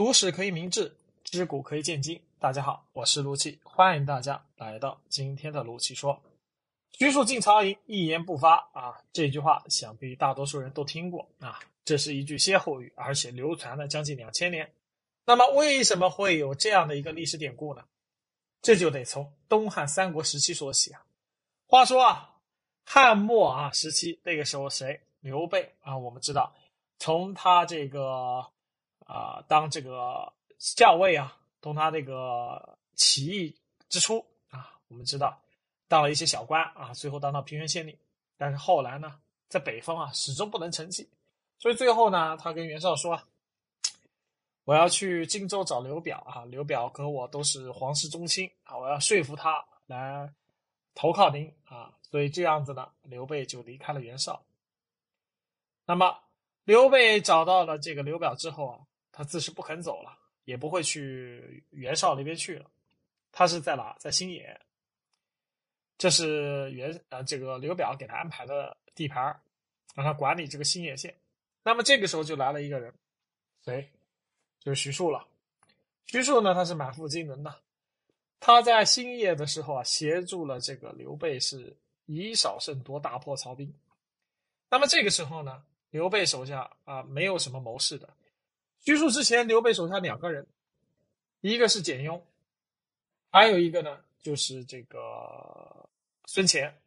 读史可以明智，知古可以鉴今。大家好，我是陆气，欢迎大家来到今天的陆气说。徐庶进曹营，一言不发啊！这句话想必大多数人都听过啊。这是一句歇后语，而且流传了将近两千年。那么，为什么会有这样的一个历史典故呢？这就得从东汉三国时期说起啊。话说啊，汉末啊时期，那个时候谁？刘备啊，我们知道，从他这个啊当这个校尉啊，从他这个起义之初啊，我们知道。当了一些小官啊，最后当到平原县令，但是后来呢，在北方啊，始终不能成器，所以最后呢，他跟袁绍说：“我要去荆州找刘表啊，刘表和我都是皇室宗亲啊，我要说服他来投靠您啊。”所以这样子呢，刘备就离开了袁绍。那么刘备找到了这个刘表之后啊，他自是不肯走了，也不会去袁绍那边去了，他是在哪？在新野。这是袁呃，这个刘表给他安排的地盘让他管理这个新野县。那么这个时候就来了一个人，谁？就是徐庶了。徐庶呢，他是满腹经纶的，他在新野的时候啊，协助了这个刘备是以少胜多，大破曹兵。那么这个时候呢，刘备手下啊没有什么谋士的。徐庶之前，刘备手下两个人，一个是简雍，还有一个呢就是这个。孙乾，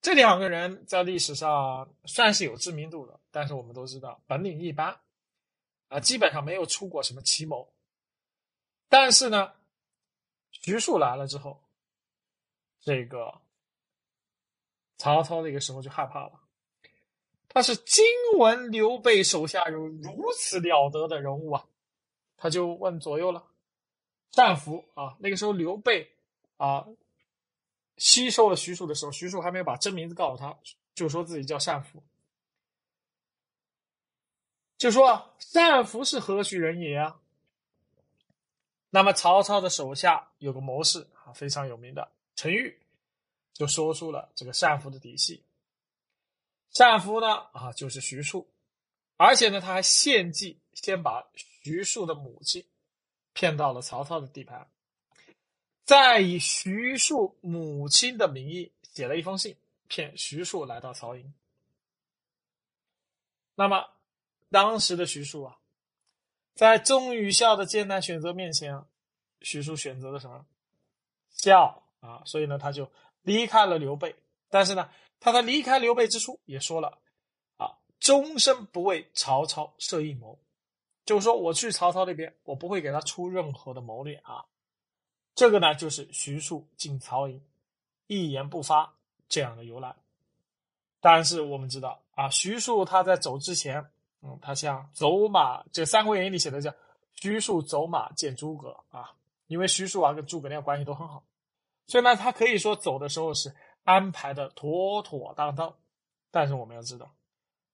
这两个人在历史上算是有知名度的，但是我们都知道本领一般，啊，基本上没有出过什么奇谋。但是呢，徐庶来了之后，这个曹操那个时候就害怕了。他是惊闻刘备手下有如此了得的人物啊，他就问左右了，单福啊，那个时候刘备啊。吸收了徐庶的时候，徐庶还没有把真名字告诉他，就说自己叫单福，就说单福是何许人也啊？那么曹操的手下有个谋士啊，非常有名的陈玉，就说出了这个单福的底细。单福呢啊，就是徐庶，而且呢他还献计，先把徐庶的母亲骗到了曹操的地盘。再以徐庶母亲的名义写了一封信，骗徐庶来到曹营。那么，当时的徐庶啊，在忠与孝的艰难选择面前，徐庶选择了什么？孝啊！所以呢，他就离开了刘备。但是呢，他在离开刘备之初也说了啊，终身不为曹操设阴谋，就是说我去曹操那边，我不会给他出任何的谋略啊。这个呢，就是徐庶进曹营，一言不发这样的由来。但是我们知道啊，徐庶他在走之前，嗯，他像走马，这《三国演义》里写的叫“徐庶走马见诸葛”啊，因为徐庶啊跟诸葛亮关系都很好，所以呢，他可以说走的时候是安排的妥妥当当。但是我们要知道，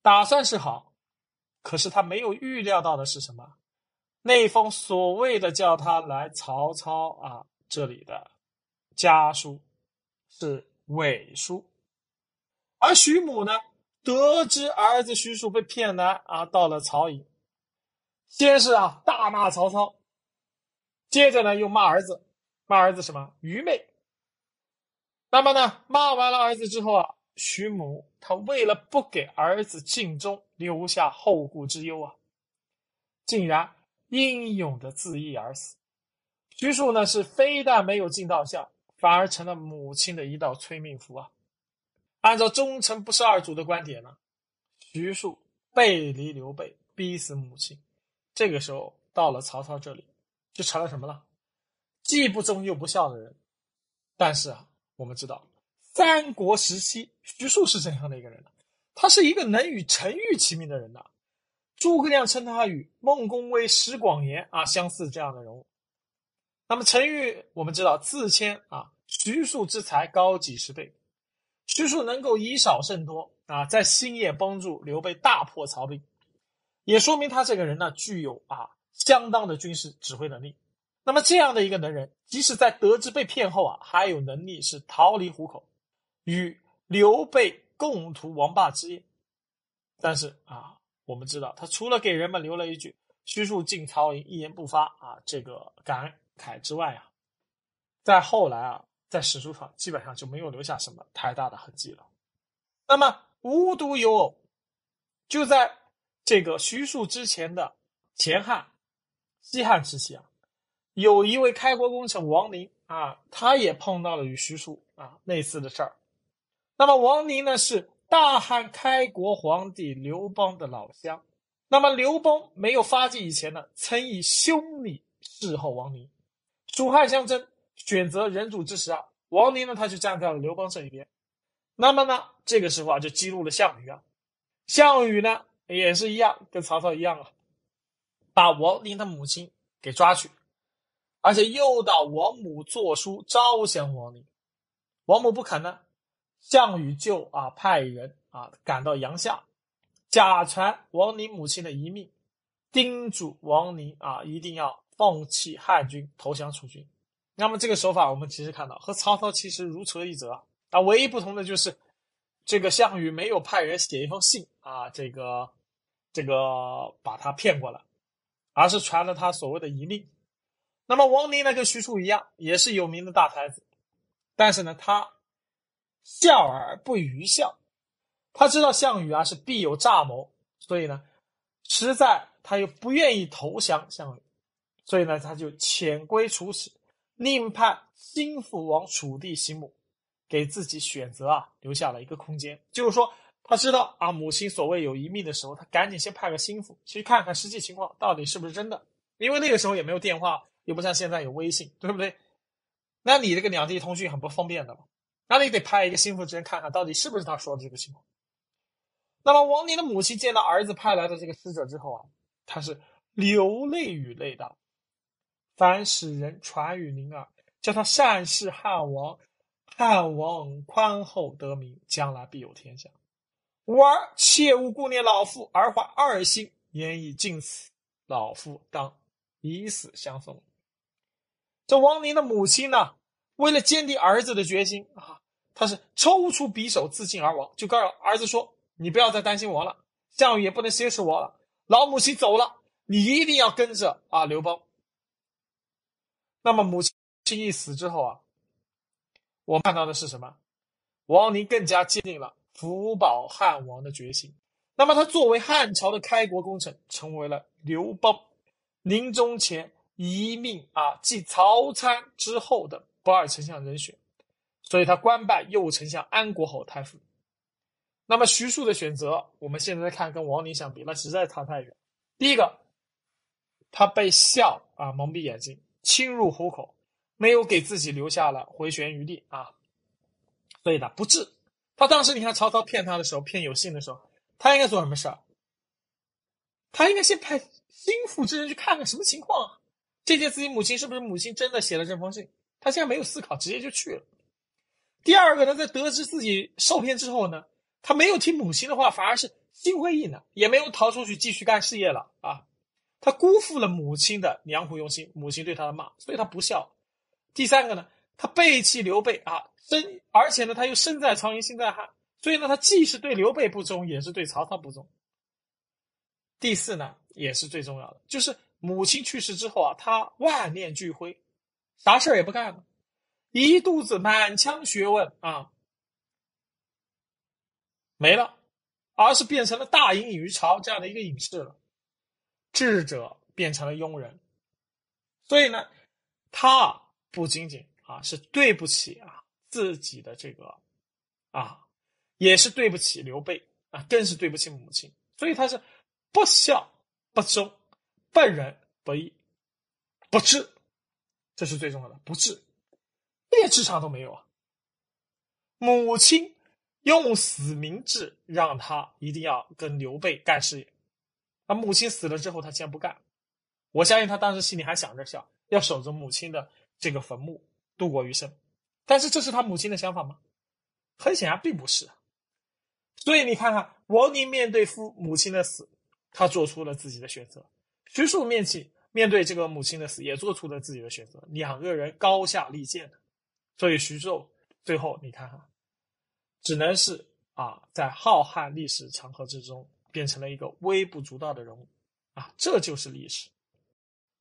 打算是好，可是他没有预料到的是什么？那封所谓的叫他来曹操啊这里的家书是伪书，而徐母呢得知儿子徐庶被骗来啊到了曹营，先是啊大骂曹操，接着呢又骂儿子，骂儿子什么愚昧。那么呢骂完了儿子之后啊，徐母他为了不给儿子尽忠，留下后顾之忧啊，竟然。英勇的自缢而死，徐庶呢是非但没有尽到孝，反而成了母亲的一道催命符啊！按照忠臣不是二主的观点呢，徐庶背离刘备，逼死母亲，这个时候到了曹操这里，就成了什么了？既不忠又不孝的人。但是啊，我们知道三国时期徐庶是怎样的一个人呢？他是一个能与陈玉齐名的人呐。诸葛亮称他与孟公威、石广言啊相似这样的人物。那么陈玉，我们知道自谦啊，徐庶之才高几十倍。徐庶能够以少胜多啊，在新野帮助刘备大破曹兵，也说明他这个人呢具有啊相当的军事指挥能力。那么这样的一个能人，即使在得知被骗后啊，还有能力是逃离虎口，与刘备共图王霸之业。但是啊。我们知道，他除了给人们留了一句徐庶进曹营一言不发啊，这个感慨之外啊，在后来啊，在史书上基本上就没有留下什么太大的痕迹了。那么无独有偶，就在这个徐庶之前的前汉、西汉时期啊，有一位开国功臣王林啊，他也碰到了与徐庶啊类似的事儿。那么王林呢，是大汉开国皇帝刘邦的老乡。那么刘邦没有发迹以前呢，曾以兄弟侍候王林。蜀汉相争，选择人主之时啊，王林呢他就站在了刘邦这一边。那么呢，这个时候啊就激怒了项羽啊。项羽呢也是一样，跟曹操一样啊，把王林的母亲给抓去，而且诱导王母作书招降王宁。王母不肯呢，项羽就啊派人啊赶到阳夏。假传王宁母亲的遗命，叮嘱王宁啊，一定要放弃汉军，投降楚军。那么这个手法，我们其实看到和曹操其实如出一辙啊，唯一不同的就是这个项羽没有派人写一封信啊，这个这个把他骗过来，而是传了他所谓的遗命。那么王宁呢，跟徐庶一样，也是有名的大才子，但是呢，他笑而不语笑。他知道项羽啊是必有诈谋，所以呢，实在他又不愿意投降项羽，所以呢，他就潜归楚史，另派心腹往楚地行母，给自己选择啊留下了一个空间。就是说，他知道啊母亲所谓有一命的时候，他赶紧先派个心腹去看看实际情况到底是不是真的，因为那个时候也没有电话，又不像现在有微信，对不对？那你这个两地通讯很不方便的嘛，那你得派一个心腹之人看看到底是不是他说的这个情况。那么王林的母亲见到儿子派来的这个使者之后啊，他是流泪与泪道：“凡使人传与宁儿，叫他善事汉王，汉王宽厚得民，将来必有天下。吾儿切勿顾念老父，而怀二心，言已尽此，老父当以死相送。”这王林的母亲呢，为了坚定儿子的决心啊，他是抽出匕首自尽而亡，就告诉儿子说。你不要再担心我了，项羽也不能挟持我了。老母亲走了，你一定要跟着啊刘邦。那么母亲一死之后啊，我看到的是什么？王林更加坚定了扶保汉王的决心。那么他作为汉朝的开国功臣，成为了刘邦临终前遗命啊继曹参之后的不二丞相人选，所以他官拜右丞相、安国侯太傅。那么徐庶的选择，我们现在看跟王宁相比，那实在差太远。第一个，他被笑啊蒙蔽眼睛，侵入虎口，没有给自己留下了回旋余地啊，所以呢不智。他当时你看曹操骗他的时候，骗有信的时候，他应该做什么事儿？他应该先派心腹之人去看看什么情况啊？见见自己母亲是不是母亲真的写了这封信？他现在没有思考，直接就去了。第二个呢，在得知自己受骗之后呢？他没有听母亲的话，反而是心灰意冷，也没有逃出去继续干事业了啊！他辜负了母亲的良苦用心，母亲对他的骂，所以他不孝。第三个呢，他背弃刘备啊，身而且呢，他又身在曹营心在汉，所以呢，他既是对刘备不忠，也是对曹操不忠。第四呢，也是最重要的，就是母亲去世之后啊，他万念俱灰，啥事儿也不干了，一肚子满腔学问啊。没了，而是变成了大隐隐于朝这样的一个隐士了。智者变成了庸人，所以呢，他不仅仅啊是对不起啊自己的这个啊，也是对不起刘备啊，更是对不起母亲。所以他是不孝、不忠、不仁、不义、不智，这是最重要的，不智，一点智商都没有啊。母亲。用死明志，让他一定要跟刘备干事业。他母亲死了之后，他竟然不干。我相信他当时心里还想着想要守着母亲的这个坟墓度过余生。但是这是他母亲的想法吗？很显然并不是。所以你看看，王宁面对父母亲的死，他做出了自己的选择；徐庶面起面对这个母亲的死，也做出了自己的选择。两个人高下立见。所以徐寿最后你看哈。只能是啊，在浩瀚历史长河之中，变成了一个微不足道的人物，啊，这就是历史。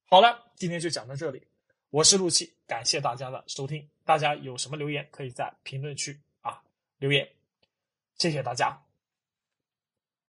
好了，今天就讲到这里，我是陆琪，感谢大家的收听。大家有什么留言，可以在评论区啊留言，谢谢大家。